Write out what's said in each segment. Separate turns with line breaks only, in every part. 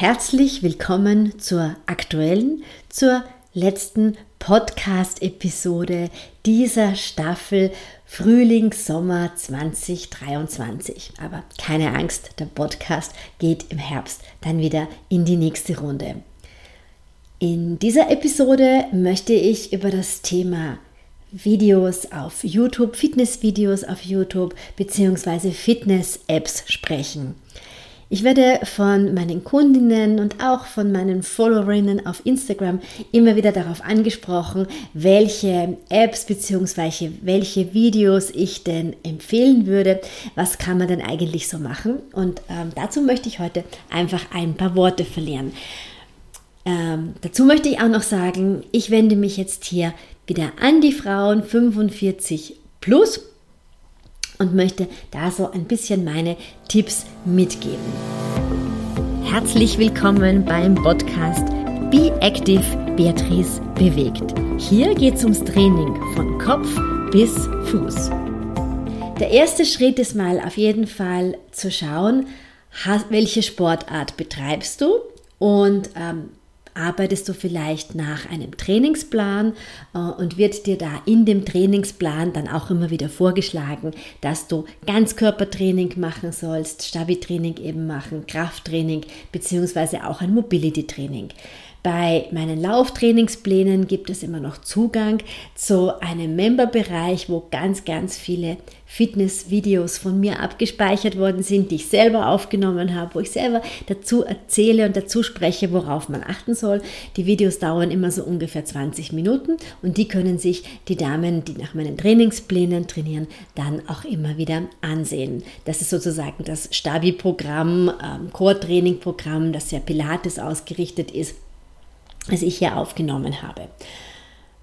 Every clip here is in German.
Herzlich willkommen zur aktuellen, zur letzten Podcast-Episode dieser Staffel Frühling, Sommer 2023. Aber keine Angst, der Podcast geht im Herbst dann wieder in die nächste Runde. In dieser Episode möchte ich über das Thema Videos auf YouTube, Fitnessvideos auf YouTube bzw. Fitness-Apps sprechen. Ich werde von meinen Kundinnen und auch von meinen Followerinnen auf Instagram immer wieder darauf angesprochen, welche Apps bzw. welche Videos ich denn empfehlen würde. Was kann man denn eigentlich so machen? Und ähm, dazu möchte ich heute einfach ein paar Worte verlieren. Ähm, dazu möchte ich auch noch sagen, ich wende mich jetzt hier wieder an die Frauen 45 plus und möchte da so ein bisschen meine Tipps mitgeben. Herzlich willkommen beim Podcast Be Active Beatrice bewegt. Hier geht es ums Training von Kopf bis Fuß. Der erste Schritt ist mal auf jeden Fall zu schauen, welche Sportart betreibst du und ähm, arbeitest du vielleicht nach einem Trainingsplan äh, und wird dir da in dem Trainingsplan dann auch immer wieder vorgeschlagen, dass du Ganzkörpertraining machen sollst, Stabi-Training eben machen, Krafttraining beziehungsweise auch ein Mobility-Training. Bei meinen Lauftrainingsplänen gibt es immer noch Zugang zu einem Memberbereich, wo ganz, ganz viele Fitnessvideos von mir abgespeichert worden sind, die ich selber aufgenommen habe, wo ich selber dazu erzähle und dazu spreche, worauf man achten soll. Die Videos dauern immer so ungefähr 20 Minuten und die können sich die Damen, die nach meinen Trainingsplänen trainieren, dann auch immer wieder ansehen. Das ist sozusagen das Stabi-Programm, ähm, Core-Training-Programm, das sehr Pilates ausgerichtet ist das ich hier aufgenommen habe.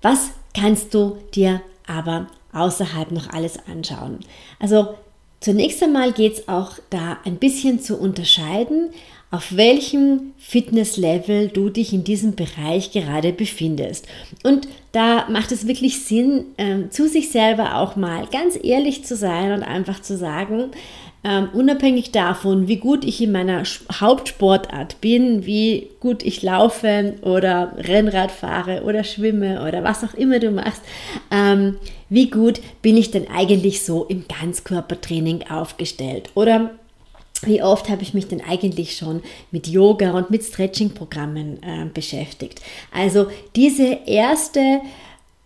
Was kannst du dir aber außerhalb noch alles anschauen? Also zunächst einmal geht es auch da ein bisschen zu unterscheiden, auf welchem Fitnesslevel du dich in diesem Bereich gerade befindest. Und da macht es wirklich Sinn, äh, zu sich selber auch mal ganz ehrlich zu sein und einfach zu sagen, ähm, unabhängig davon, wie gut ich in meiner Hauptsportart bin, wie gut ich laufe oder Rennrad fahre oder schwimme oder was auch immer du machst, ähm, wie gut bin ich denn eigentlich so im Ganzkörpertraining aufgestellt? Oder wie oft habe ich mich denn eigentlich schon mit Yoga und mit Stretching-Programmen äh, beschäftigt? Also diese erste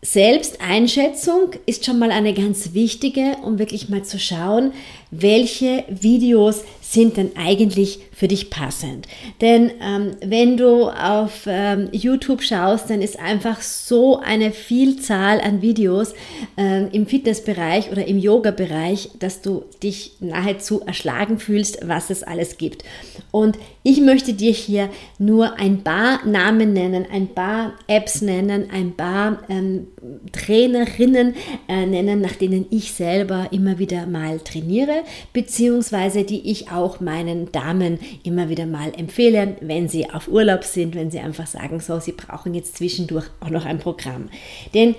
Selbsteinschätzung ist schon mal eine ganz wichtige, um wirklich mal zu schauen, welche Videos sind denn eigentlich für dich passend. Denn ähm, wenn du auf ähm, YouTube schaust, dann ist einfach so eine Vielzahl an Videos ähm, im Fitnessbereich oder im Yoga-Bereich, dass du dich nahezu erschlagen fühlst, was es alles gibt. Und ich möchte dir hier nur ein paar Namen nennen, ein paar Apps nennen, ein paar ähm, Trainerinnen äh, nennen, nach denen ich selber immer wieder mal trainiere, beziehungsweise die ich auch meinen Damen immer wieder mal empfehle, wenn sie auf Urlaub sind, wenn sie einfach sagen, so, sie brauchen jetzt zwischendurch auch noch ein Programm. Denn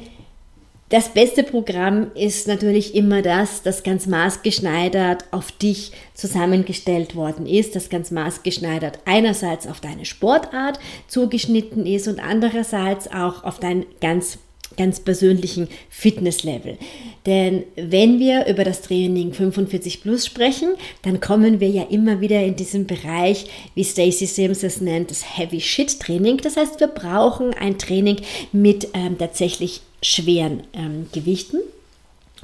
das beste Programm ist natürlich immer das, das ganz maßgeschneidert auf dich zusammengestellt worden ist, das ganz maßgeschneidert einerseits auf deine Sportart zugeschnitten ist und andererseits auch auf dein ganz ganz persönlichen Fitnesslevel. Denn wenn wir über das Training 45 Plus sprechen, dann kommen wir ja immer wieder in diesen Bereich, wie Stacey Sims es nennt, das Heavy Shit Training. Das heißt, wir brauchen ein Training mit ähm, tatsächlich schweren ähm, Gewichten.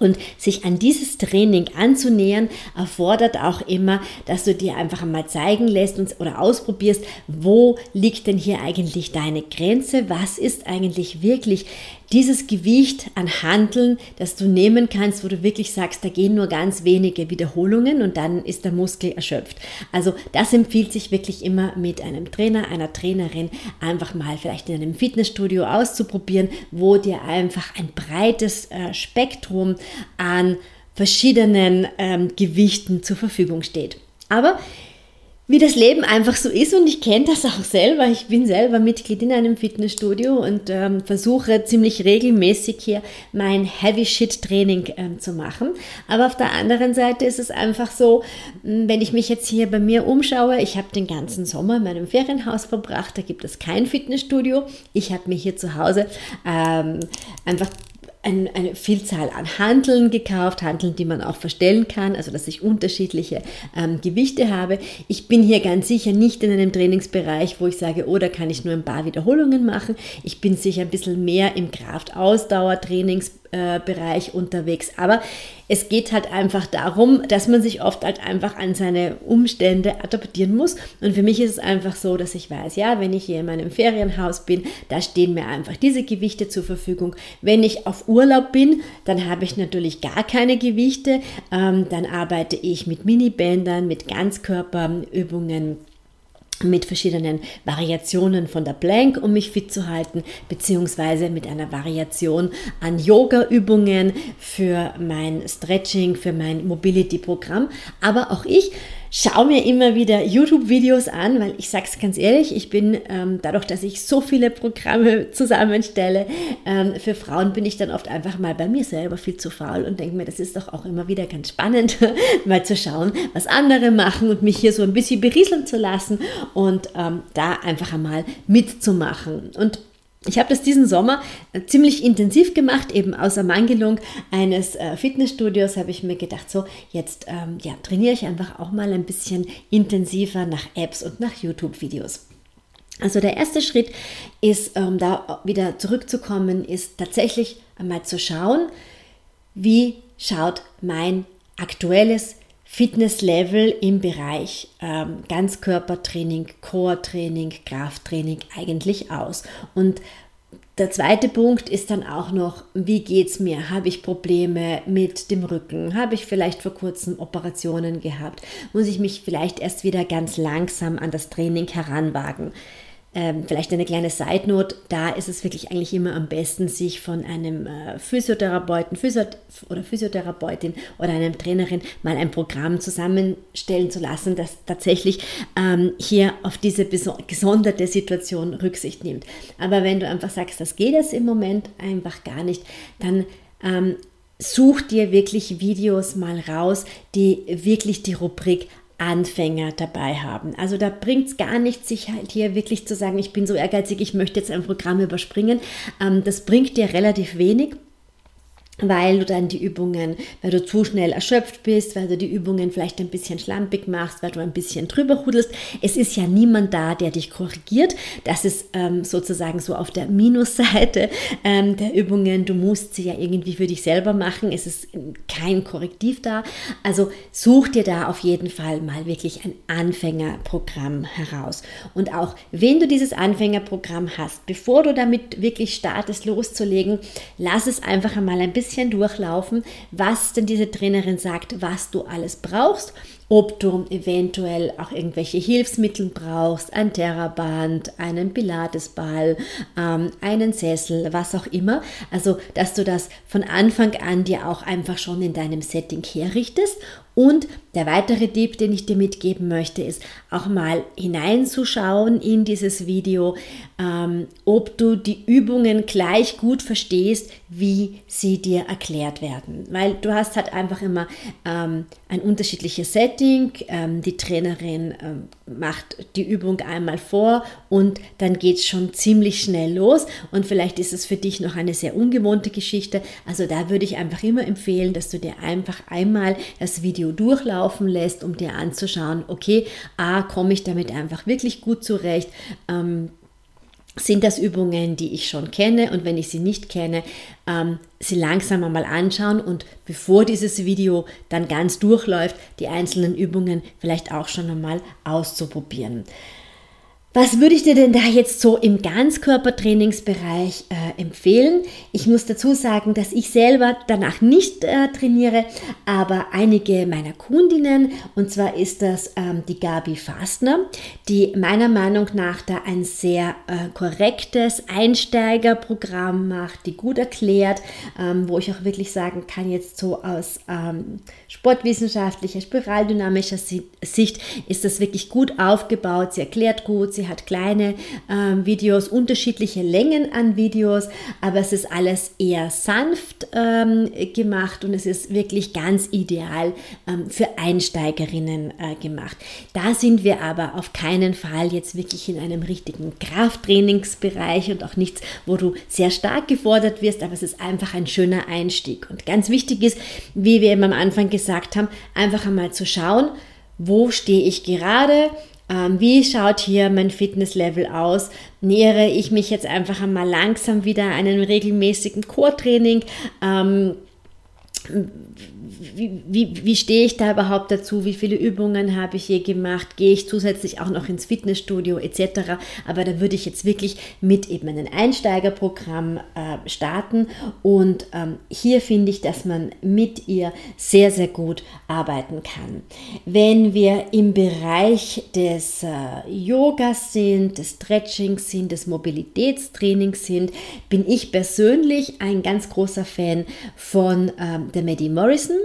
Und sich an dieses Training anzunähern, erfordert auch immer, dass du dir einfach mal zeigen lässt oder ausprobierst, wo liegt denn hier eigentlich deine Grenze, was ist eigentlich wirklich dieses Gewicht an Handeln, das du nehmen kannst, wo du wirklich sagst, da gehen nur ganz wenige Wiederholungen und dann ist der Muskel erschöpft. Also das empfiehlt sich wirklich immer mit einem Trainer, einer Trainerin einfach mal vielleicht in einem Fitnessstudio auszuprobieren, wo dir einfach ein breites äh, Spektrum an verschiedenen ähm, Gewichten zur Verfügung steht. Aber wie das Leben einfach so ist und ich kenne das auch selber. Ich bin selber Mitglied in einem Fitnessstudio und ähm, versuche ziemlich regelmäßig hier mein Heavy Shit Training ähm, zu machen. Aber auf der anderen Seite ist es einfach so, wenn ich mich jetzt hier bei mir umschaue, ich habe den ganzen Sommer in meinem Ferienhaus verbracht, da gibt es kein Fitnessstudio. Ich habe mir hier zu Hause ähm, einfach ein, eine Vielzahl an Handeln gekauft, Handeln, die man auch verstellen kann, also dass ich unterschiedliche ähm, Gewichte habe. Ich bin hier ganz sicher nicht in einem Trainingsbereich, wo ich sage, oh, da kann ich nur ein paar Wiederholungen machen. Ich bin sicher ein bisschen mehr im Kraft-Ausdauer-Trainingsbereich äh, unterwegs. Aber es geht halt einfach darum, dass man sich oft halt einfach an seine Umstände adaptieren muss. Und für mich ist es einfach so, dass ich weiß, ja, wenn ich hier in meinem Ferienhaus bin, da stehen mir einfach diese Gewichte zur Verfügung. Wenn ich auf Urlaub bin, dann habe ich natürlich gar keine Gewichte. Ähm, dann arbeite ich mit Minibändern, mit Ganzkörperübungen mit verschiedenen Variationen von der Plank, um mich fit zu halten, beziehungsweise mit einer Variation an Yoga-Übungen für mein Stretching, für mein Mobility-Programm. Aber auch ich schaue mir immer wieder YouTube-Videos an, weil ich sage es ganz ehrlich, ich bin ähm, dadurch, dass ich so viele Programme zusammenstelle, ähm, für Frauen bin ich dann oft einfach mal bei mir selber viel zu faul und denke mir, das ist doch auch immer wieder ganz spannend, mal zu schauen, was andere machen und mich hier so ein bisschen berieseln zu lassen und ähm, da einfach einmal mitzumachen. Und ich habe das diesen Sommer äh, ziemlich intensiv gemacht, eben aus Ermangelung eines äh, Fitnessstudios habe ich mir gedacht, so jetzt ähm, ja, trainiere ich einfach auch mal ein bisschen intensiver nach Apps und nach YouTube-Videos. Also der erste Schritt ist, um da wieder zurückzukommen, ist tatsächlich einmal zu schauen, wie schaut mein aktuelles Fitnesslevel im Bereich ähm, Ganzkörpertraining, Core-Training, Krafttraining eigentlich aus. Und der zweite Punkt ist dann auch noch, wie geht es mir? Habe ich Probleme mit dem Rücken? Habe ich vielleicht vor kurzem Operationen gehabt? Muss ich mich vielleicht erst wieder ganz langsam an das Training heranwagen? Ähm, vielleicht eine kleine Side Note, da ist es wirklich eigentlich immer am besten, sich von einem äh, Physiotherapeuten Physio oder Physiotherapeutin oder einem Trainerin mal ein Programm zusammenstellen zu lassen, das tatsächlich ähm, hier auf diese gesonderte Situation Rücksicht nimmt. Aber wenn du einfach sagst, das geht jetzt im Moment einfach gar nicht, dann ähm, such dir wirklich Videos mal raus, die wirklich die Rubrik Anfänger dabei haben. Also da bringt es gar nichts, sich halt hier wirklich zu sagen, ich bin so ehrgeizig, ich möchte jetzt ein Programm überspringen. Ähm, das bringt dir relativ wenig weil du dann die Übungen, weil du zu schnell erschöpft bist, weil du die Übungen vielleicht ein bisschen schlampig machst, weil du ein bisschen drüber hudelst. Es ist ja niemand da, der dich korrigiert. Das ist ähm, sozusagen so auf der Minusseite ähm, der Übungen. Du musst sie ja irgendwie für dich selber machen. Es ist kein Korrektiv da. Also such dir da auf jeden Fall mal wirklich ein Anfängerprogramm heraus. Und auch wenn du dieses Anfängerprogramm hast, bevor du damit wirklich startest, loszulegen, lass es einfach einmal ein bisschen bisschen durchlaufen, was denn diese Trainerin sagt, was du alles brauchst ob du eventuell auch irgendwelche Hilfsmittel brauchst, ein Terraband, einen Pilatesball, ähm, einen Sessel, was auch immer. Also, dass du das von Anfang an dir auch einfach schon in deinem Setting herrichtest und der weitere Tipp, den ich dir mitgeben möchte, ist auch mal hineinzuschauen in dieses Video, ähm, ob du die Übungen gleich gut verstehst, wie sie dir erklärt werden. Weil du hast halt einfach immer ähm, ein unterschiedliches Setting. Ähm, die Trainerin ähm, macht die Übung einmal vor und dann geht es schon ziemlich schnell los. Und vielleicht ist es für dich noch eine sehr ungewohnte Geschichte. Also da würde ich einfach immer empfehlen, dass du dir einfach einmal das Video Video durchlaufen lässt, um dir anzuschauen, okay, A, komme ich damit einfach wirklich gut zurecht. Ähm, sind das Übungen, die ich schon kenne und wenn ich sie nicht kenne, ähm, sie langsam einmal anschauen und bevor dieses Video dann ganz durchläuft, die einzelnen Übungen vielleicht auch schon einmal auszuprobieren. Was würde ich dir denn da jetzt so im Ganzkörpertrainingsbereich äh, empfehlen? Ich muss dazu sagen, dass ich selber danach nicht äh, trainiere, aber einige meiner Kundinnen, und zwar ist das ähm, die Gabi Fastner, die meiner Meinung nach da ein sehr äh, korrektes Einsteigerprogramm macht, die gut erklärt, ähm, wo ich auch wirklich sagen kann, jetzt so aus ähm, sportwissenschaftlicher, spiraldynamischer Sicht ist das wirklich gut aufgebaut. Sie erklärt gut, sie hat kleine ähm, Videos, unterschiedliche Längen an Videos, aber es ist alles eher sanft ähm, gemacht und es ist wirklich ganz ideal ähm, für Einsteigerinnen äh, gemacht. Da sind wir aber auf keinen Fall jetzt wirklich in einem richtigen Krafttrainingsbereich und auch nichts, wo du sehr stark gefordert wirst, aber es ist einfach ein schöner Einstieg. Und ganz wichtig ist, wie wir eben am Anfang gesagt haben, einfach einmal zu schauen, wo stehe ich gerade, ähm, wie schaut hier mein Fitnesslevel aus? Nähere ich mich jetzt einfach einmal langsam wieder einem regelmäßigen Core-Training? Ähm, wie, wie, wie stehe ich da überhaupt dazu? Wie viele Übungen habe ich je gemacht? Gehe ich zusätzlich auch noch ins Fitnessstudio etc.? Aber da würde ich jetzt wirklich mit eben einem Einsteigerprogramm äh, starten. Und ähm, hier finde ich, dass man mit ihr sehr, sehr gut arbeiten kann. Wenn wir im Bereich des äh, Yogas sind, des Stretchings sind, des Mobilitätstrainings sind, bin ich persönlich ein ganz großer Fan von ähm, der Maddie Morrison.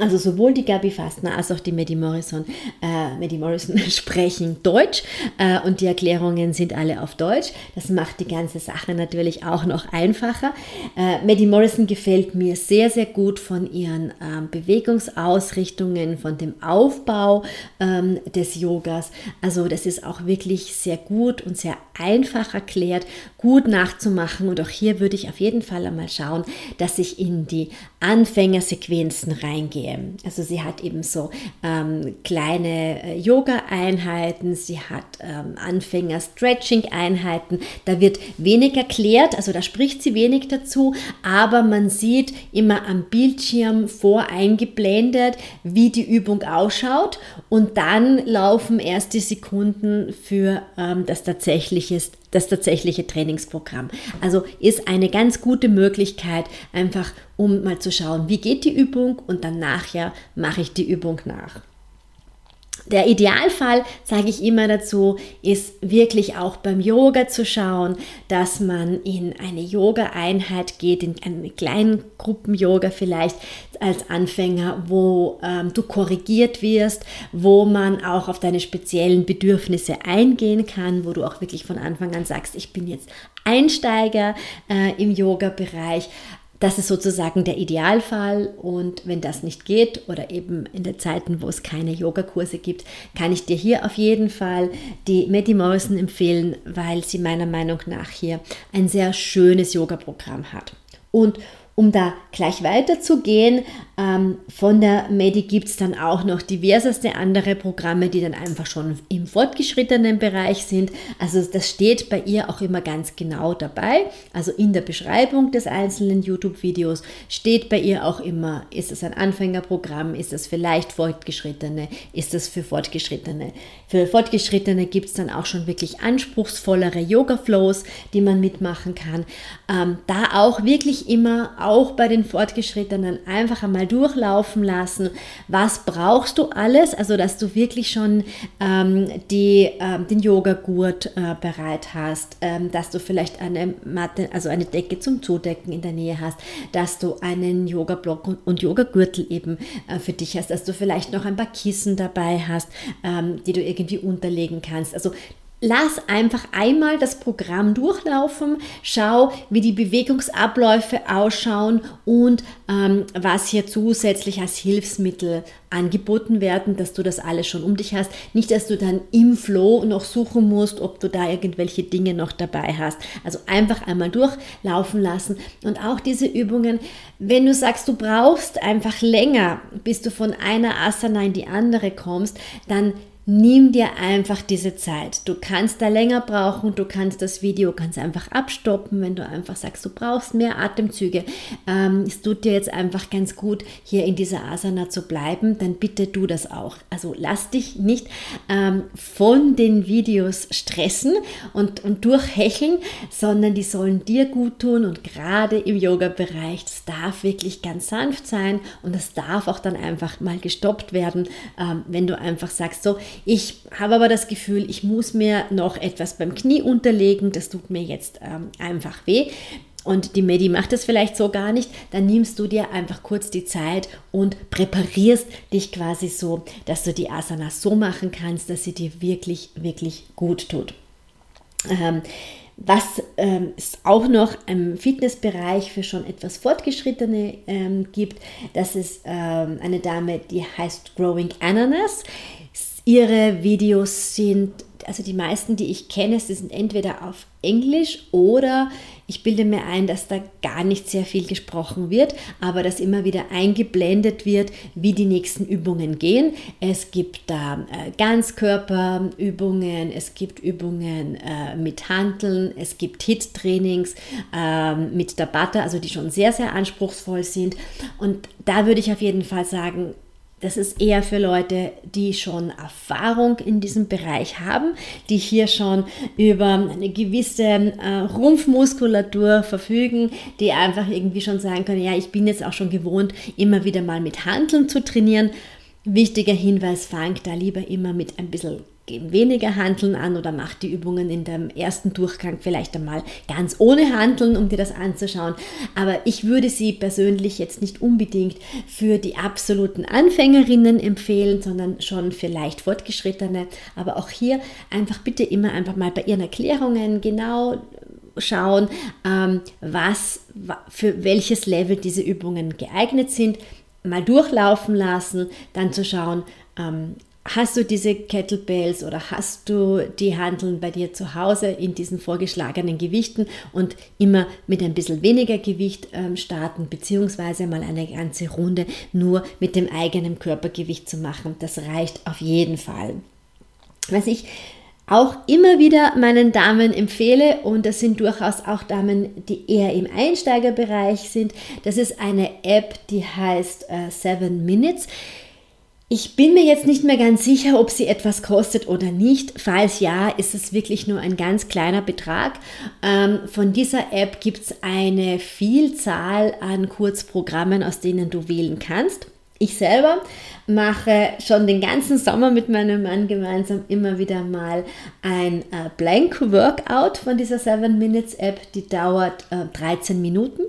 Also sowohl die Gabi Fastner als auch die Maddie Morrison, äh, Maddie Morrison sprechen Deutsch äh, und die Erklärungen sind alle auf Deutsch. Das macht die ganze Sache natürlich auch noch einfacher. Äh, Maddie Morrison gefällt mir sehr, sehr gut von ihren ähm, Bewegungsausrichtungen, von dem Aufbau ähm, des Yogas. Also das ist auch wirklich sehr gut und sehr einfach erklärt, gut nachzumachen und auch hier würde ich auf jeden Fall einmal schauen, dass ich in die Anfängersequenzen reingehe gehe. Also sie hat eben so ähm, kleine äh, Yoga-Einheiten, sie hat ähm, Anfänger-Stretching-Einheiten. Da wird wenig erklärt, also da spricht sie wenig dazu, aber man sieht immer am Bildschirm voreingeblendet, wie die Übung ausschaut und dann laufen erst die Sekunden für ähm, das tatsächliche das tatsächliche Trainingsprogramm. Also ist eine ganz gute Möglichkeit, einfach um mal zu schauen, wie geht die Übung und dann nachher mache ich die Übung nach. Der Idealfall, sage ich immer dazu, ist wirklich auch beim Yoga zu schauen, dass man in eine Yoga-Einheit geht, in einen kleinen Gruppen-Yoga vielleicht als Anfänger, wo ähm, du korrigiert wirst, wo man auch auf deine speziellen Bedürfnisse eingehen kann, wo du auch wirklich von Anfang an sagst, ich bin jetzt Einsteiger äh, im Yoga-Bereich, das ist sozusagen der Idealfall und wenn das nicht geht oder eben in den Zeiten, wo es keine Yogakurse gibt, kann ich dir hier auf jeden Fall die Maddie Morrison empfehlen, weil sie meiner Meinung nach hier ein sehr schönes Yoga-Programm hat. Und um da gleich weiterzugehen, ähm, von der Medi gibt es dann auch noch diverseste andere Programme, die dann einfach schon im fortgeschrittenen Bereich sind. Also das steht bei ihr auch immer ganz genau dabei. Also in der Beschreibung des einzelnen YouTube-Videos steht bei ihr auch immer, ist es ein Anfängerprogramm, ist es für leicht Fortgeschrittene, ist es für Fortgeschrittene. Für Fortgeschrittene gibt es dann auch schon wirklich anspruchsvollere Yoga-Flows, die man mitmachen kann. Ähm, da auch wirklich immer auch bei den Fortgeschrittenen einfach einmal durchlaufen lassen, was brauchst du alles, also dass du wirklich schon ähm, die, ähm, den Yogagurt äh, bereit hast, ähm, dass du vielleicht eine Matte, also eine Decke zum Zudecken in der Nähe hast, dass du einen Yoga-Block und, und Yogagürtel eben äh, für dich hast, dass du vielleicht noch ein paar Kissen dabei hast, ähm, die du irgendwie unterlegen kannst. Also lass einfach einmal das Programm durchlaufen, schau, wie die Bewegungsabläufe ausschauen und ähm, was hier zusätzlich als Hilfsmittel angeboten werden, dass du das alles schon um dich hast. Nicht, dass du dann im Flow noch suchen musst, ob du da irgendwelche Dinge noch dabei hast. Also einfach einmal durchlaufen lassen und auch diese Übungen, wenn du sagst, du brauchst einfach länger, bis du von einer Asana in die andere kommst, dann nimm dir einfach diese Zeit. Du kannst da länger brauchen, du kannst das Video ganz einfach abstoppen, wenn du einfach sagst, du brauchst mehr Atemzüge. Ähm, es tut dir jetzt einfach ganz gut, hier in dieser Asana zu bleiben, dann bitte du das auch. Also lass dich nicht ähm, von den Videos stressen und, und durchhecheln, sondern die sollen dir gut tun und gerade im Yoga-Bereich, das darf wirklich ganz sanft sein und das darf auch dann einfach mal gestoppt werden, ähm, wenn du einfach sagst, so, ich habe aber das Gefühl, ich muss mir noch etwas beim Knie unterlegen, das tut mir jetzt ähm, einfach weh. Und die Medi macht das vielleicht so gar nicht, dann nimmst du dir einfach kurz die Zeit und präparierst dich quasi so, dass du die Asana so machen kannst, dass sie dir wirklich, wirklich gut tut. Ähm, was ähm, es auch noch im Fitnessbereich für schon etwas Fortgeschrittene ähm, gibt, das ist ähm, eine Dame, die heißt Growing Ananas. Ihre Videos sind, also die meisten, die ich kenne, sie sind entweder auf Englisch oder ich bilde mir ein, dass da gar nicht sehr viel gesprochen wird, aber dass immer wieder eingeblendet wird, wie die nächsten Übungen gehen. Es gibt da äh, Ganzkörperübungen, es gibt Übungen äh, mit Handeln, es gibt Hit-Trainings äh, mit Butter, also die schon sehr, sehr anspruchsvoll sind. Und da würde ich auf jeden Fall sagen, das ist eher für Leute, die schon Erfahrung in diesem Bereich haben, die hier schon über eine gewisse äh, Rumpfmuskulatur verfügen, die einfach irgendwie schon sagen können, ja, ich bin jetzt auch schon gewohnt, immer wieder mal mit Handeln zu trainieren. Wichtiger Hinweis, fang da lieber immer mit ein bisschen gehen weniger Handeln an oder mach die Übungen in dem ersten Durchgang vielleicht einmal ganz ohne Handeln, um dir das anzuschauen. Aber ich würde sie persönlich jetzt nicht unbedingt für die absoluten Anfängerinnen empfehlen, sondern schon für leicht fortgeschrittene. Aber auch hier einfach bitte immer einfach mal bei ihren Erklärungen genau schauen, ähm, was für welches Level diese Übungen geeignet sind mal durchlaufen lassen, dann zu schauen, ähm, Hast du diese Kettlebells oder hast du die Handeln bei dir zu Hause in diesen vorgeschlagenen Gewichten und immer mit ein bisschen weniger Gewicht ähm, starten, beziehungsweise mal eine ganze Runde nur mit dem eigenen Körpergewicht zu machen? Das reicht auf jeden Fall. Was ich auch immer wieder meinen Damen empfehle, und das sind durchaus auch Damen, die eher im Einsteigerbereich sind, das ist eine App, die heißt äh, Seven Minutes. Ich bin mir jetzt nicht mehr ganz sicher, ob sie etwas kostet oder nicht. Falls ja, ist es wirklich nur ein ganz kleiner Betrag. Ähm, von dieser App gibt es eine Vielzahl an Kurzprogrammen, aus denen du wählen kannst. Ich selber mache schon den ganzen Sommer mit meinem Mann gemeinsam immer wieder mal ein äh, Blank Workout von dieser 7 Minutes App. Die dauert äh, 13 Minuten.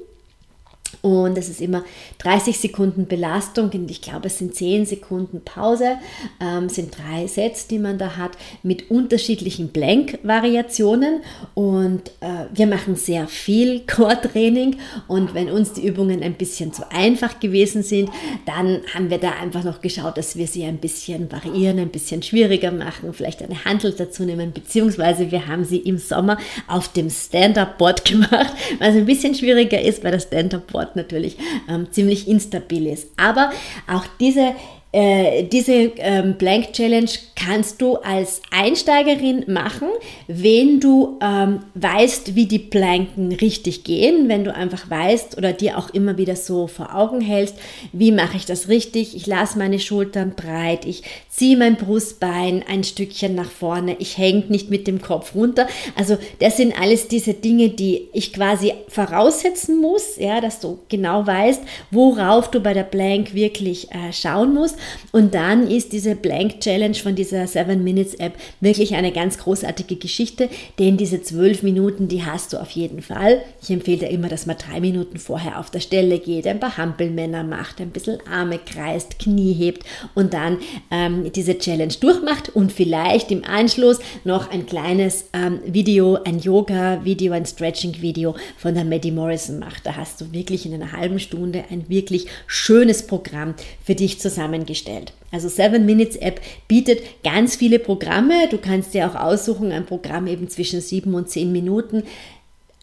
Und es ist immer 30 Sekunden Belastung und ich glaube, es sind 10 Sekunden Pause, ähm, sind drei Sets, die man da hat, mit unterschiedlichen Blank-Variationen. Und äh, wir machen sehr viel Core-Training. Und wenn uns die Übungen ein bisschen zu einfach gewesen sind, dann haben wir da einfach noch geschaut, dass wir sie ein bisschen variieren, ein bisschen schwieriger machen, vielleicht eine Handel dazu nehmen, beziehungsweise wir haben sie im Sommer auf dem Stand-Up-Board gemacht, was ein bisschen schwieriger ist, weil das Stand-Up-Board natürlich ähm, ziemlich instabil ist. Aber auch diese äh, diese ähm, Blank Challenge kannst du als Einsteigerin machen, wenn du ähm, weißt, wie die Planken richtig gehen, wenn du einfach weißt oder dir auch immer wieder so vor Augen hältst, wie mache ich das richtig, ich lasse meine Schultern breit, ich ziehe mein Brustbein ein Stückchen nach vorne, ich hänge nicht mit dem Kopf runter. Also das sind alles diese Dinge, die ich quasi voraussetzen muss, ja, dass du genau weißt, worauf du bei der Blank wirklich äh, schauen musst. Und dann ist diese Blank Challenge von dieser 7 Minutes App wirklich eine ganz großartige Geschichte, denn diese 12 Minuten, die hast du auf jeden Fall. Ich empfehle dir immer, dass man drei Minuten vorher auf der Stelle geht, ein paar Hampelmänner macht, ein bisschen Arme kreist, Knie hebt und dann ähm, diese Challenge durchmacht und vielleicht im Anschluss noch ein kleines ähm, Video, ein Yoga-Video, ein Stretching-Video von der Maddie Morrison macht. Da hast du wirklich in einer halben Stunde ein wirklich schönes Programm für dich zusammengestellt eingestellt. Also 7 Minutes App bietet ganz viele Programme. Du kannst dir auch aussuchen, ein Programm eben zwischen 7 und 10 Minuten.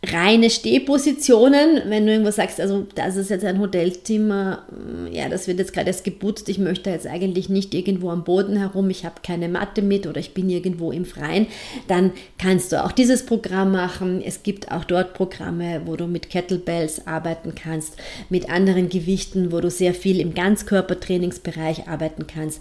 Reine Stehpositionen, wenn du irgendwo sagst, also das ist jetzt ein Hotelzimmer, mm, ja, das wird jetzt gerade erst geputzt, ich möchte jetzt eigentlich nicht irgendwo am Boden herum, ich habe keine Matte mit oder ich bin irgendwo im Freien, dann kannst du auch dieses Programm machen. Es gibt auch dort Programme, wo du mit Kettlebells arbeiten kannst, mit anderen Gewichten, wo du sehr viel im Ganzkörpertrainingsbereich arbeiten kannst.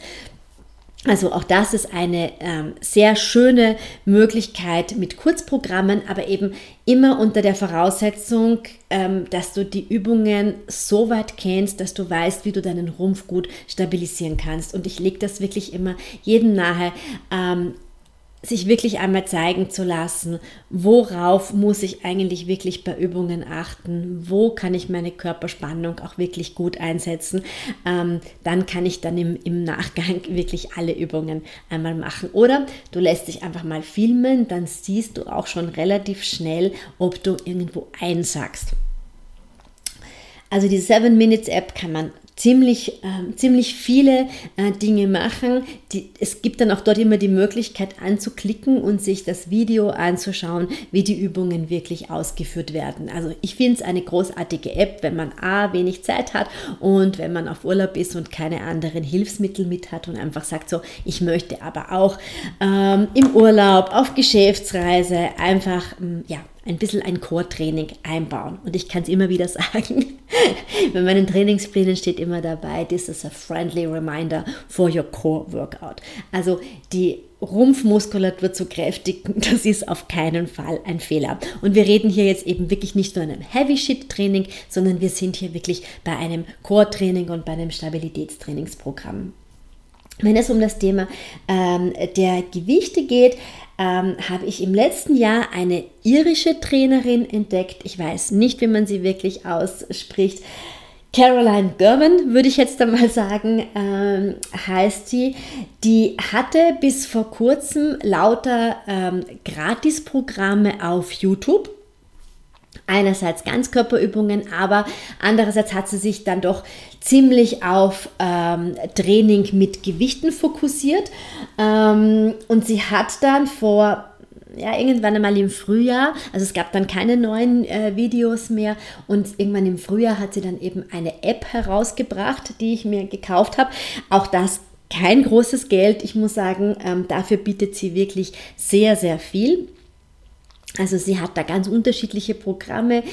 Also auch das ist eine ähm, sehr schöne Möglichkeit mit Kurzprogrammen, aber eben immer unter der Voraussetzung, ähm, dass du die Übungen so weit kennst, dass du weißt, wie du deinen Rumpf gut stabilisieren kannst. Und ich lege das wirklich immer jedem nahe. Ähm, sich wirklich einmal zeigen zu lassen, worauf muss ich eigentlich wirklich bei Übungen achten, wo kann ich meine Körperspannung auch wirklich gut einsetzen, ähm, dann kann ich dann im, im Nachgang wirklich alle Übungen einmal machen. Oder du lässt dich einfach mal filmen, dann siehst du auch schon relativ schnell, ob du irgendwo einsagst. Also die 7 Minutes App kann man ziemlich, äh, ziemlich viele äh, Dinge machen. Die, es gibt dann auch dort immer die Möglichkeit anzuklicken und sich das Video anzuschauen, wie die Übungen wirklich ausgeführt werden. Also ich finde es eine großartige App, wenn man A, wenig Zeit hat und wenn man auf Urlaub ist und keine anderen Hilfsmittel mit hat und einfach sagt so, ich möchte aber auch ähm, im Urlaub, auf Geschäftsreise einfach, ähm, ja, ein bisschen ein Core-Training einbauen. Und ich kann es immer wieder sagen, bei meinen Trainingsplänen steht immer dabei, this is a friendly reminder for your core workout. Also die Rumpfmuskulatur zu kräftigen, das ist auf keinen Fall ein Fehler. Und wir reden hier jetzt eben wirklich nicht von einem Heavy-Shit-Training, sondern wir sind hier wirklich bei einem Core-Training und bei einem Stabilitätstrainingsprogramm. Wenn es um das Thema ähm, der Gewichte geht, ähm, habe ich im letzten Jahr eine irische Trainerin entdeckt. Ich weiß nicht, wie man sie wirklich ausspricht. Caroline German, würde ich jetzt einmal sagen, ähm, heißt sie. Die hatte bis vor kurzem lauter ähm, Gratisprogramme auf YouTube einerseits Ganzkörperübungen, aber andererseits hat sie sich dann doch ziemlich auf ähm, Training mit Gewichten fokussiert. Ähm, und sie hat dann vor ja, irgendwann einmal im Frühjahr, also es gab dann keine neuen äh, Videos mehr und irgendwann im Frühjahr hat sie dann eben eine App herausgebracht, die ich mir gekauft habe. Auch das kein großes Geld. Ich muss sagen, ähm, dafür bietet sie wirklich sehr, sehr viel. Also sie hat da ganz unterschiedliche Programme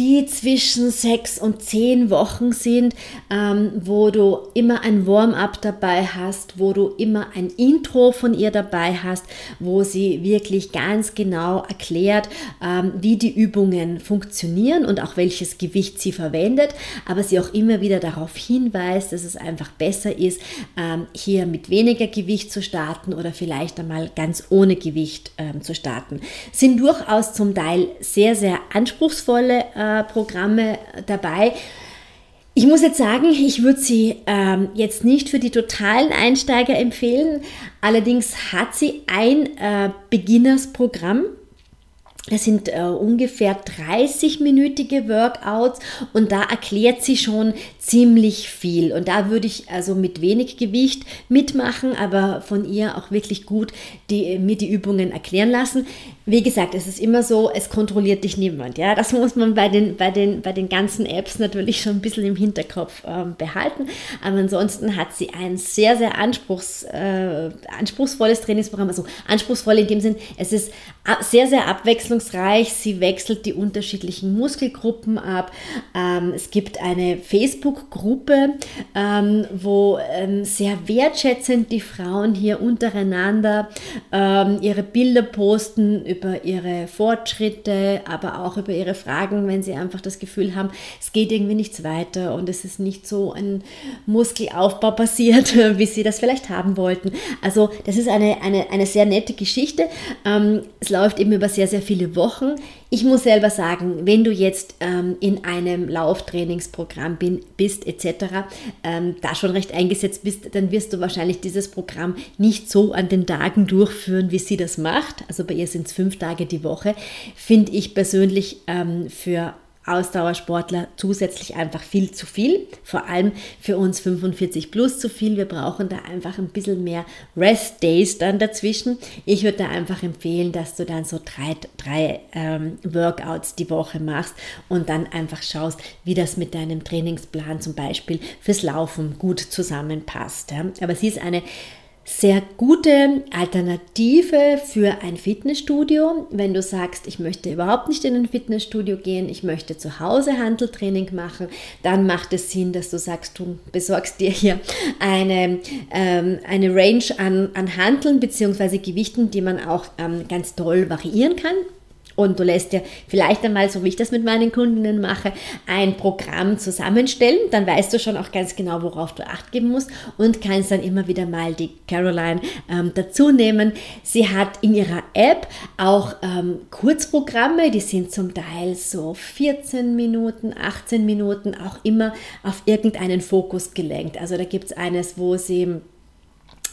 die zwischen sechs und zehn Wochen sind, ähm, wo du immer ein Warm-up dabei hast, wo du immer ein Intro von ihr dabei hast, wo sie wirklich ganz genau erklärt, ähm, wie die Übungen funktionieren und auch welches Gewicht sie verwendet, aber sie auch immer wieder darauf hinweist, dass es einfach besser ist, ähm, hier mit weniger Gewicht zu starten oder vielleicht einmal ganz ohne Gewicht ähm, zu starten. Sind durchaus zum Teil sehr, sehr anspruchsvolle äh, Programme dabei. Ich muss jetzt sagen, ich würde sie ähm, jetzt nicht für die totalen Einsteiger empfehlen. Allerdings hat sie ein äh, Beginners-Programm das sind äh, ungefähr 30-minütige Workouts und da erklärt sie schon ziemlich viel. Und da würde ich also mit wenig Gewicht mitmachen, aber von ihr auch wirklich gut die, mir die Übungen erklären lassen. Wie gesagt, es ist immer so, es kontrolliert dich niemand. Ja? Das muss man bei den, bei, den, bei den ganzen Apps natürlich schon ein bisschen im Hinterkopf äh, behalten. Aber ansonsten hat sie ein sehr, sehr anspruchs, äh, anspruchsvolles Trainingsprogramm. Also anspruchsvoll in dem Sinn, es ist sehr, sehr abwechslungsreich. Sie wechselt die unterschiedlichen Muskelgruppen ab. Ähm, es gibt eine Facebook-Gruppe, ähm, wo ähm, sehr wertschätzend die Frauen hier untereinander ähm, ihre Bilder posten ihre Fortschritte, aber auch über ihre Fragen, wenn sie einfach das Gefühl haben, es geht irgendwie nichts weiter und es ist nicht so ein Muskelaufbau passiert, wie sie das vielleicht haben wollten. Also das ist eine, eine, eine sehr nette Geschichte. Ähm, es läuft eben über sehr, sehr viele Wochen. Ich muss selber sagen, wenn du jetzt ähm, in einem Lauftrainingsprogramm bin, bist etc., ähm, da schon recht eingesetzt bist, dann wirst du wahrscheinlich dieses Programm nicht so an den Tagen durchführen, wie sie das macht. Also bei ihr sind es fünf Tage die Woche. Finde ich persönlich ähm, für Ausdauersportler zusätzlich einfach viel zu viel. Vor allem für uns 45 plus zu viel. Wir brauchen da einfach ein bisschen mehr Rest Days dann dazwischen. Ich würde da einfach empfehlen, dass du dann so drei, drei ähm, Workouts die Woche machst und dann einfach schaust, wie das mit deinem Trainingsplan zum Beispiel fürs Laufen gut zusammenpasst. Ja. Aber sie ist eine sehr gute Alternative für ein Fitnessstudio. Wenn du sagst, ich möchte überhaupt nicht in ein Fitnessstudio gehen, ich möchte zu Hause Handeltraining machen, dann macht es Sinn, dass du sagst, du besorgst dir hier eine, ähm, eine Range an, an Handeln bzw. Gewichten, die man auch ähm, ganz toll variieren kann. Und du lässt dir vielleicht einmal, so wie ich das mit meinen Kundinnen mache, ein Programm zusammenstellen. Dann weißt du schon auch ganz genau, worauf du Acht geben musst und kannst dann immer wieder mal die Caroline ähm, dazu nehmen. Sie hat in ihrer App auch ähm, Kurzprogramme, die sind zum Teil so 14 Minuten, 18 Minuten, auch immer auf irgendeinen Fokus gelenkt. Also da gibt es eines, wo sie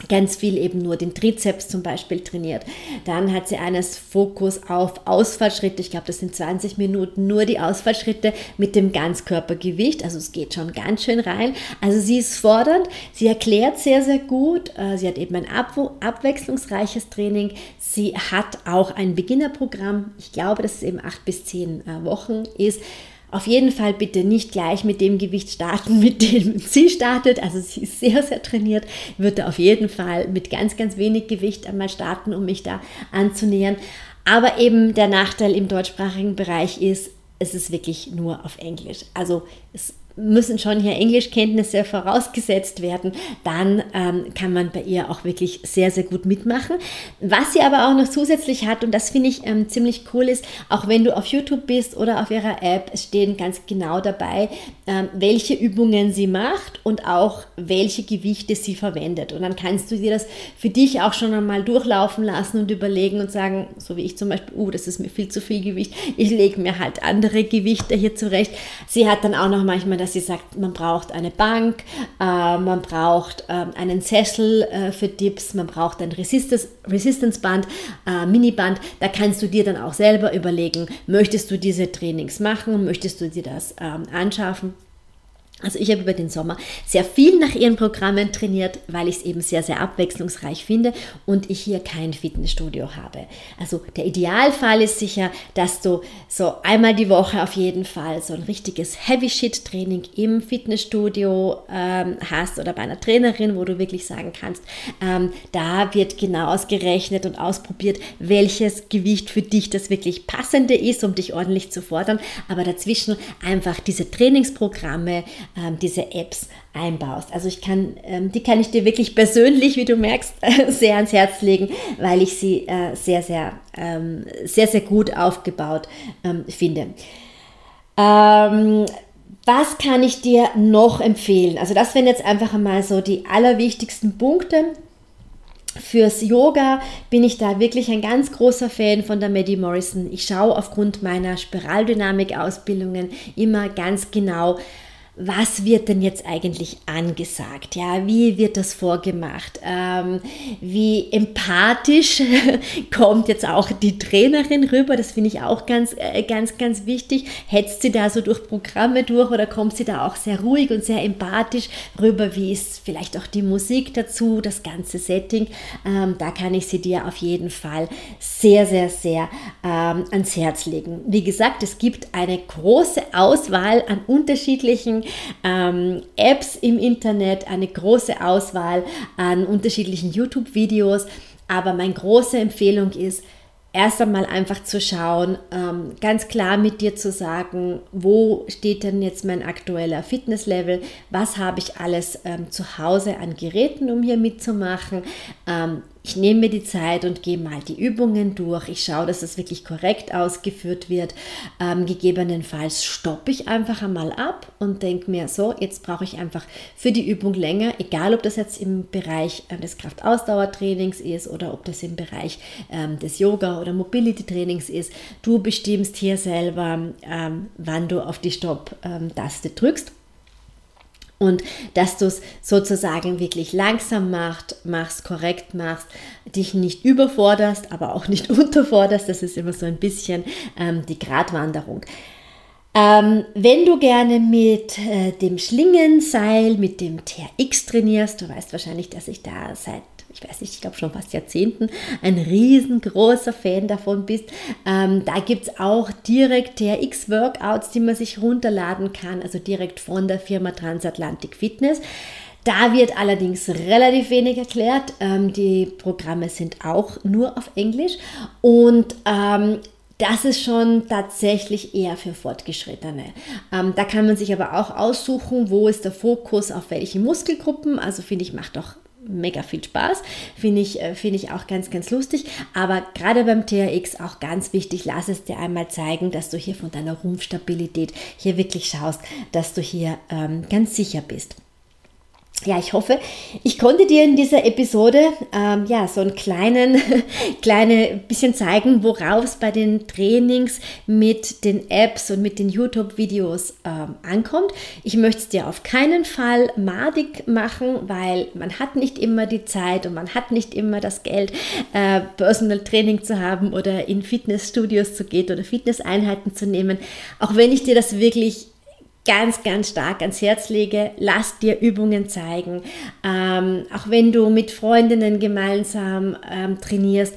ganz viel eben nur den Trizeps zum Beispiel trainiert. Dann hat sie eines Fokus auf Ausfallschritte. Ich glaube, das sind 20 Minuten nur die Ausfallschritte mit dem Ganzkörpergewicht. Also es geht schon ganz schön rein. Also sie ist fordernd. Sie erklärt sehr, sehr gut. Äh, sie hat eben ein abwechslungsreiches Training. Sie hat auch ein Beginnerprogramm. Ich glaube, dass es eben acht bis zehn äh, Wochen ist auf jeden Fall bitte nicht gleich mit dem Gewicht starten, mit dem sie startet. Also sie ist sehr, sehr trainiert. Ich würde auf jeden Fall mit ganz, ganz wenig Gewicht einmal starten, um mich da anzunähern. Aber eben der Nachteil im deutschsprachigen Bereich ist, es ist wirklich nur auf Englisch. Also es müssen schon hier Englischkenntnisse vorausgesetzt werden, dann ähm, kann man bei ihr auch wirklich sehr, sehr gut mitmachen. Was sie aber auch noch zusätzlich hat, und das finde ich ähm, ziemlich cool ist, auch wenn du auf YouTube bist oder auf ihrer App, es stehen ganz genau dabei, ähm, welche Übungen sie macht und auch welche Gewichte sie verwendet. Und dann kannst du dir das für dich auch schon einmal durchlaufen lassen und überlegen und sagen, so wie ich zum Beispiel, uh, das ist mir viel zu viel Gewicht, ich lege mir halt andere Gewichte hier zurecht. Sie hat dann auch noch manchmal das dass sie sagt, man braucht eine Bank, äh, man braucht äh, einen Sessel äh, für Dips, man braucht ein Resistance, Resistance Band, äh, Miniband. Da kannst du dir dann auch selber überlegen, möchtest du diese Trainings machen, möchtest du dir das ähm, anschaffen. Also ich habe über den Sommer sehr viel nach ihren Programmen trainiert, weil ich es eben sehr, sehr abwechslungsreich finde und ich hier kein Fitnessstudio habe. Also der Idealfall ist sicher, dass du so einmal die Woche auf jeden Fall so ein richtiges Heavy-Shit-Training im Fitnessstudio ähm, hast oder bei einer Trainerin, wo du wirklich sagen kannst, ähm, da wird genau ausgerechnet und ausprobiert, welches Gewicht für dich das wirklich passende ist, um dich ordentlich zu fordern. Aber dazwischen einfach diese Trainingsprogramme, ähm, diese Apps einbaust. Also ich kann, ähm, die kann ich dir wirklich persönlich, wie du merkst, sehr ans Herz legen, weil ich sie äh, sehr, sehr, ähm, sehr, sehr gut aufgebaut ähm, finde. Ähm, was kann ich dir noch empfehlen? Also das wären jetzt einfach einmal so die allerwichtigsten Punkte. Fürs Yoga bin ich da wirklich ein ganz großer Fan von der Maddie Morrison. Ich schaue aufgrund meiner Spiraldynamik-Ausbildungen immer ganz genau, was wird denn jetzt eigentlich angesagt? Ja, wie wird das vorgemacht? Ähm, wie empathisch kommt jetzt auch die Trainerin rüber? Das finde ich auch ganz, äh, ganz, ganz wichtig. Hetzt sie da so durch Programme durch oder kommt sie da auch sehr ruhig und sehr empathisch rüber? Wie ist vielleicht auch die Musik dazu, das ganze Setting? Ähm, da kann ich sie dir auf jeden Fall sehr, sehr, sehr ähm, ans Herz legen. Wie gesagt, es gibt eine große Auswahl an unterschiedlichen ähm, Apps im Internet, eine große Auswahl an unterschiedlichen YouTube-Videos. Aber meine große Empfehlung ist, erst einmal einfach zu schauen, ähm, ganz klar mit dir zu sagen, wo steht denn jetzt mein aktueller Fitnesslevel, was habe ich alles ähm, zu Hause an Geräten, um hier mitzumachen, ähm, ich nehme mir die Zeit und gehe mal die Übungen durch. Ich schaue, dass es wirklich korrekt ausgeführt wird. Ähm, gegebenenfalls stoppe ich einfach einmal ab und denke mir so, jetzt brauche ich einfach für die Übung länger, egal ob das jetzt im Bereich äh, des Kraftausdauertrainings ist oder ob das im Bereich ähm, des Yoga oder Mobility-Trainings ist. Du bestimmst hier selber, ähm, wann du auf die Stopp-Taste ähm, drückst und dass du es sozusagen wirklich langsam macht, machst, korrekt machst, dich nicht überforderst, aber auch nicht unterforderst. Das ist immer so ein bisschen ähm, die Gratwanderung. Ähm, wenn du gerne mit äh, dem Schlingenseil, mit dem TRX trainierst, du weißt wahrscheinlich, dass ich da seit ich weiß nicht, ich glaube schon fast Jahrzehnten, ein riesengroßer Fan davon bist. Ähm, da gibt es auch direkt TRX-Workouts, die man sich runterladen kann, also direkt von der Firma Transatlantic Fitness. Da wird allerdings relativ wenig erklärt. Ähm, die Programme sind auch nur auf Englisch und ähm, das ist schon tatsächlich eher für Fortgeschrittene. Ähm, da kann man sich aber auch aussuchen, wo ist der Fokus auf welche Muskelgruppen. Also finde ich, macht doch mega viel Spaß. Finde ich, äh, find ich auch ganz, ganz lustig. Aber gerade beim TRX auch ganz wichtig, lass es dir einmal zeigen, dass du hier von deiner Rumpfstabilität hier wirklich schaust, dass du hier ähm, ganz sicher bist ja, ich hoffe, ich konnte dir in dieser Episode ähm, ja so einen kleinen, kleine bisschen zeigen, worauf es bei den Trainings mit den Apps und mit den YouTube-Videos ähm, ankommt. Ich möchte es dir auf keinen Fall madig machen, weil man hat nicht immer die Zeit und man hat nicht immer das Geld, äh, Personal Training zu haben oder in Fitnessstudios zu gehen oder Fitnesseinheiten zu nehmen. Auch wenn ich dir das wirklich ganz, ganz stark ans Herz lege, lass dir Übungen zeigen. Ähm, auch wenn du mit Freundinnen gemeinsam ähm, trainierst,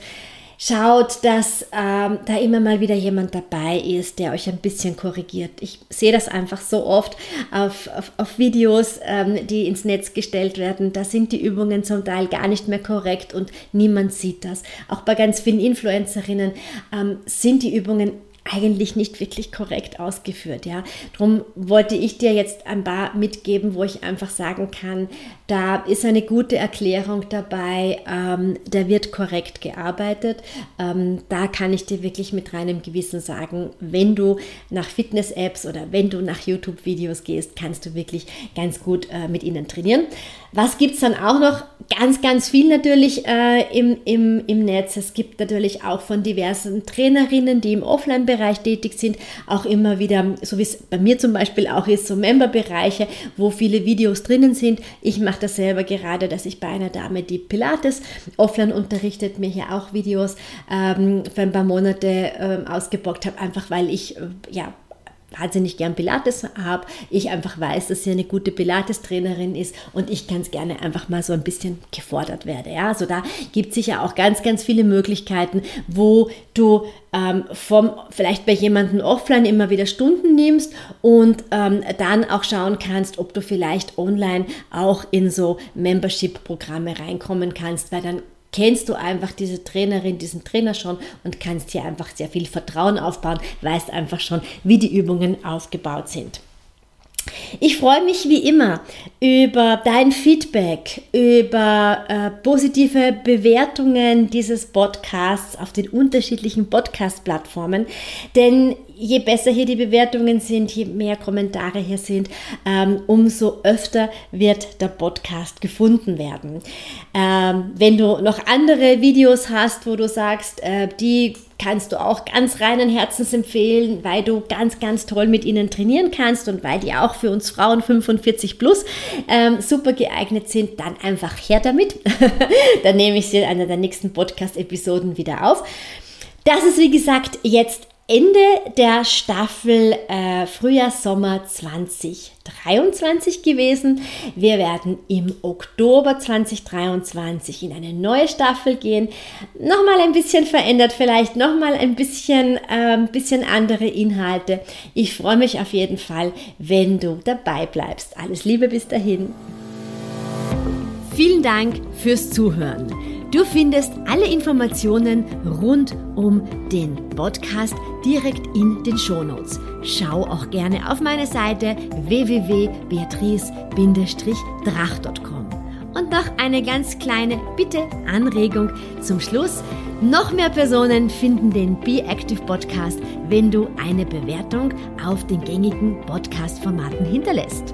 schaut, dass ähm, da immer mal wieder jemand dabei ist, der euch ein bisschen korrigiert. Ich sehe das einfach so oft auf, auf, auf Videos, ähm, die ins Netz gestellt werden. Da sind die Übungen zum Teil gar nicht mehr korrekt und niemand sieht das. Auch bei ganz vielen Influencerinnen ähm, sind die Übungen eigentlich nicht wirklich korrekt ausgeführt. Ja, darum wollte ich dir jetzt ein paar mitgeben, wo ich einfach sagen kann, da ist eine gute Erklärung dabei, ähm, da wird korrekt gearbeitet. Ähm, da kann ich dir wirklich mit reinem Gewissen sagen, wenn du nach Fitness-Apps oder wenn du nach YouTube-Videos gehst, kannst du wirklich ganz gut äh, mit ihnen trainieren. Was gibt es dann auch noch? Ganz, ganz viel natürlich äh, im, im, im Netz. Es gibt natürlich auch von diversen Trainerinnen, die im Offline-Bereich tätig sind, auch immer wieder, so wie es bei mir zum Beispiel auch ist, so Member-Bereiche, wo viele Videos drinnen sind. Ich mache das selber gerade, dass ich bei einer Dame, die Pilates offline unterrichtet, mir hier auch Videos ähm, für ein paar Monate ähm, ausgebockt habe, einfach weil ich äh, ja wahnsinnig gern Pilates habe, ich einfach weiß, dass sie eine gute Pilates-Trainerin ist und ich ganz gerne einfach mal so ein bisschen gefordert werde. Ja, also da gibt es sicher auch ganz, ganz viele Möglichkeiten, wo du ähm, vom, vielleicht bei jemandem offline immer wieder Stunden nimmst und ähm, dann auch schauen kannst, ob du vielleicht online auch in so Membership-Programme reinkommen kannst, weil dann kennst du einfach diese Trainerin, diesen Trainer schon und kannst hier einfach sehr viel Vertrauen aufbauen, weißt einfach schon, wie die Übungen aufgebaut sind. Ich freue mich wie immer über dein Feedback, über äh, positive Bewertungen dieses Podcasts auf den unterschiedlichen Podcast-Plattformen, denn je besser hier die Bewertungen sind, je mehr Kommentare hier sind, ähm, umso öfter wird der Podcast gefunden werden. Ähm, wenn du noch andere Videos hast, wo du sagst, äh, die kannst du auch ganz reinen Herzens empfehlen, weil du ganz, ganz toll mit ihnen trainieren kannst und weil die auch für uns Frauen 45 plus ähm, super geeignet sind, dann einfach her damit. dann nehme ich sie in einer der nächsten Podcast-Episoden wieder auf. Das ist wie gesagt jetzt Ende der Staffel äh, Frühjahr-Sommer 2023 gewesen. Wir werden im Oktober 2023 in eine neue Staffel gehen. Nochmal ein bisschen verändert, vielleicht nochmal ein bisschen, äh, bisschen andere Inhalte. Ich freue mich auf jeden Fall, wenn du dabei bleibst. Alles Liebe bis dahin. Vielen Dank fürs Zuhören. Du findest alle Informationen rund um den Podcast direkt in den Shownotes. Schau auch gerne auf meine Seite www.beatrice-drach.com. Und noch eine ganz kleine Bitte, Anregung zum Schluss. Noch mehr Personen finden den Be Active Podcast, wenn du eine Bewertung auf den gängigen Podcast-Formaten hinterlässt.